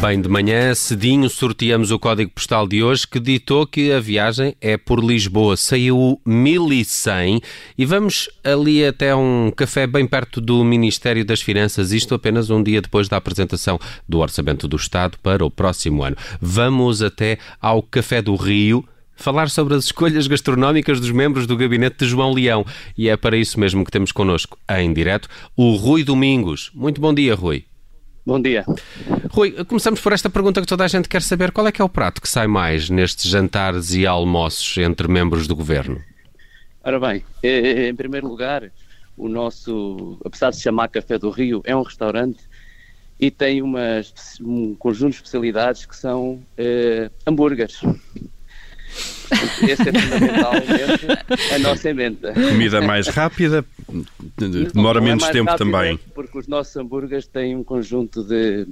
Bem, de manhã, cedinho, sorteamos o código postal de hoje que ditou que a viagem é por Lisboa. Saiu 1100 e vamos ali até um café bem perto do Ministério das Finanças, isto apenas um dia depois da apresentação do Orçamento do Estado para o próximo ano. Vamos até ao Café do Rio falar sobre as escolhas gastronómicas dos membros do gabinete de João Leão. E é para isso mesmo que temos connosco, em direto, o Rui Domingos. Muito bom dia, Rui. Bom dia. Rui, começamos por esta pergunta que toda a gente quer saber. Qual é que é o prato que sai mais nestes jantares e almoços entre membros do governo? Ora bem, eh, eh, em primeiro lugar, o nosso, apesar de se chamar Café do Rio, é um restaurante e tem uma, um conjunto de especialidades que são eh, hambúrgueres. Esse é fundamentalmente a nossa emenda. Comida mais rápida, demora é menos mais tempo também. Porque os nossos hambúrgueres têm um conjunto de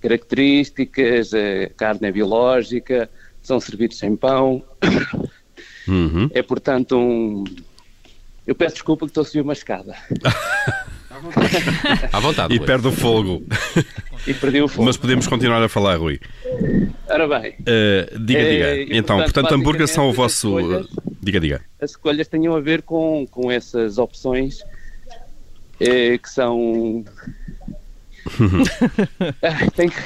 características, a carne é biológica, são servidos sem pão. Uhum. É, portanto, um... Eu peço desculpa que estou a subir uma escada À vontade, E Rui. perde o fogo. e perdi o fogo. Mas podemos continuar a falar, Rui. Ora bem, Uh, diga, Eh, diga. e, então, portanto, hambúrguer são o vosso. as escolhas- Diga, diga. as escolhas tenham a ver com, com essas opções eh, que são... Tem que...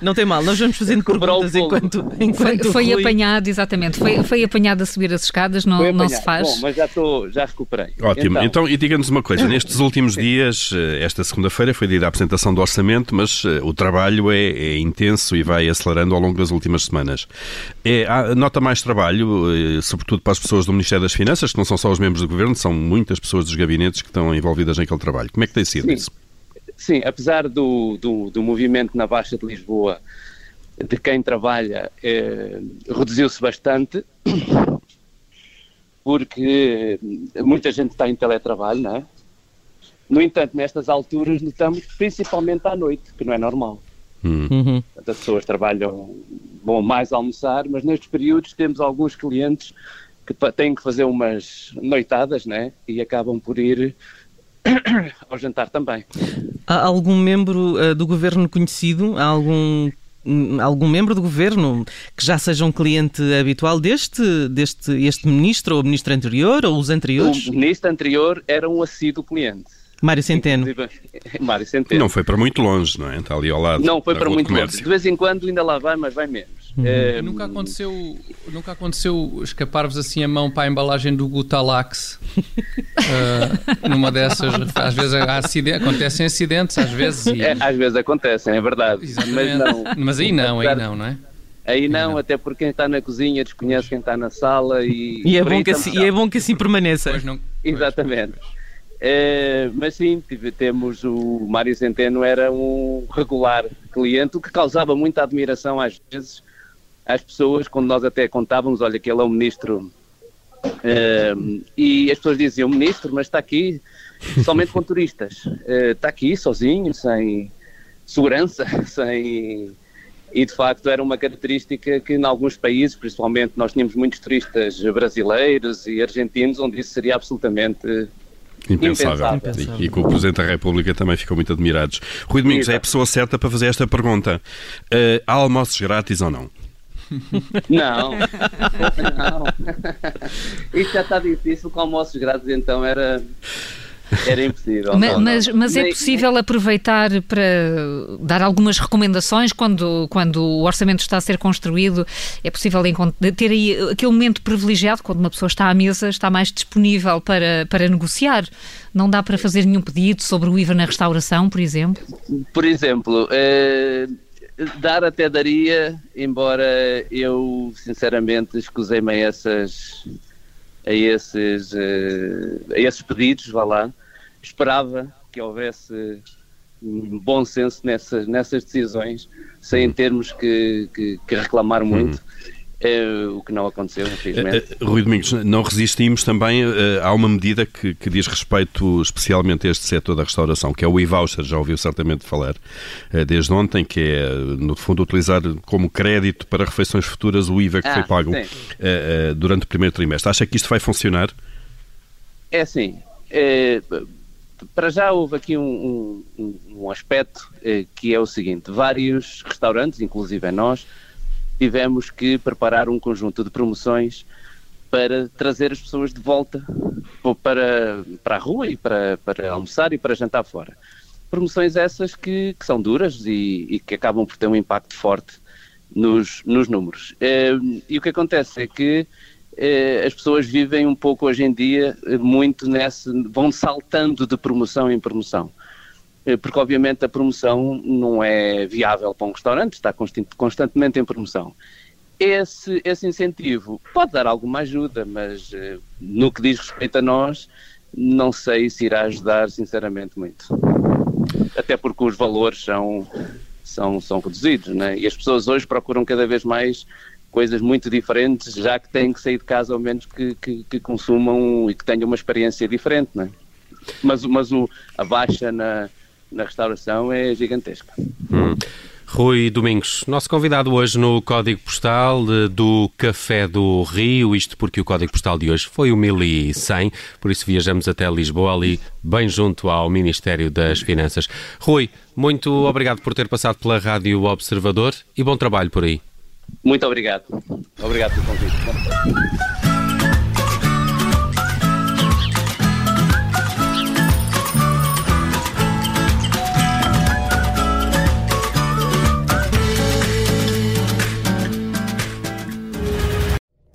Não tem mal, nós vamos fazendo perguntas enquanto, Foi, enquanto o foi Rui- apanhado, exatamente. Foi, foi apanhado a subir as escadas, não, Foi não se faz. Bom, mas já estou, já recuperei. Ótimo. Então, e diga-nos uma coisa: nestes últimos dias, eh, esta segunda-feira foi dia da apresentação do orçamento, mas eh, o trabalho é, é intenso e vai acelerando ao longo das últimas semanas. É, há- nota mais trabalho, eh, sobretudo para as pessoas do Ministério das Finanças, que não são só os membros do governo, são muitas pessoas dos gabinetes que estão envolvidas naquele trabalho. Como é que tem sido Sim. isso? Sim, apesar do, do, do movimento na Baixa de Lisboa de quem trabalha eh, reduziu-se bastante, porque muita gente está em teletrabalho, não é? No entanto, nestas alturas notamos principalmente à noite, que não é normal. Hum. Uhum. Portanto, as pessoas trabalham, vão mais almoçar, mas nestes períodos temos alguns clientes que têm que fazer umas noitadas, né? E acabam por ir ao jantar também. Há algum membro eh, do governo conhecido? Há algum, hum, algum membro do governo que já seja um cliente habitual deste, deste este ministro ou ministro anterior ou os anteriores? O ministro anterior era um assíduo cliente. Mário Centeno. Mário Centeno. Não foi para muito longe, não é? Está ali ao lado. Não foi para muito longe. De vez em quando ainda lá vai, mas vai menos. Eh, Nunca aconteceu, nunca aconteceu escapar-vos assim a mão para a embalagem do Gutalax Ah, numa dessas. Às vezes acidente, acontecem acidentes, às vezes. E, é, às vezes acontecem, é verdade. Mas não. Mas aí não, aí não, não é? Aí não, não. até porque quem está na cozinha desconhece quem está na sala e. E é, bom que assim, e é bom que assim permaneça. Pois não, pois. Exatamente. Eh, mas sim, tive- temos o Mário Centeno era um regular cliente, o que causava muita admiração às vezes às pessoas, quando nós até contávamos, olha, que ele é o ministro, eh, e as pessoas diziam, ministro, mas está aqui somente com turistas, Eh, está aqui sozinho, sem segurança, sem... E de facto era uma característica que em alguns países, principalmente nós tínhamos muitos turistas brasileiros e argentinos, onde isso seria absolutamente Impensável. Impensável. E, e que o Presidente da República também ficou muito admirados. Rui Domingos é a Exato. pessoa certa para fazer esta pergunta. Eh, há almoços grátis ou não? Não, não. Isto já está difícil com almoços grátis, então era, era impossível. Ma- Não, mas, não. mas é possível aproveitar para dar algumas recomendações quando, quando o orçamento está a ser construído? É possível ter aí aquele momento privilegiado quando uma pessoa está à mesa, está mais disponível para, para negociar? Não dá para fazer nenhum pedido sobre o IVA na restauração, por exemplo? Por exemplo, eh, dar até daria, embora eu sinceramente escusei-me a essas a esses, eh, a esses pedidos, vá lá. Esperava que houvesse bom senso nessas, nessas decisões, sem termos que, que- que reclamar muito, eh, o que não aconteceu, infelizmente. Eh, eh, Rui Domingos, não resistimos também eh, a uma medida que, que diz respeito especialmente a este setor da restauração, que é o e-voucher, já ouviu certamente falar eh, desde ontem, que é, no fundo, utilizar como crédito para refeições futuras o IVA que Ah, foi pago eh, eh, durante o primeiro trimestre. Acha que isto vai funcionar? É assim, é, para já houve aqui um, um, um aspecto eh, que é o seguinte: vários restaurantes, inclusive nós, tivemos que preparar um conjunto de promoções para trazer as pessoas de volta para, para a rua e para, para almoçar e para jantar fora. Promoções essas que, que são duras e, e, que acabam por ter um impacto forte nos, nos números. Eh, e o que acontece é que eh, as pessoas vivem um pouco hoje em dia eh, muito nesse, vão saltando de promoção em promoção. Eh, porque obviamente a promoção não é viável para um restaurante, está constantemente em promoção. Esse, esse incentivo pode dar alguma ajuda, mas no que diz respeito a nós, não sei se irá ajudar sinceramente muito. Até porque os valores são, são, são reduzidos, né? e as pessoas hoje procuram cada vez mais coisas muito diferentes, já que têm que sair de casa, ao menos que, que, que consumam e que tenham uma experiência diferente, não é? Mas, mas o, a baixa na, na restauração é gigantesca. Hum. Rui Domingos, nosso convidado hoje no Código Postal do Café do Rio, isto porque o Código Postal de hoje foi o 1100, por isso viajamos até Lisboa, ali bem junto ao Ministério das Finanças. Rui, muito obrigado por ter passado pela Rádio Observador e bom trabalho por aí. Muito obrigado. Obrigado pelo convite.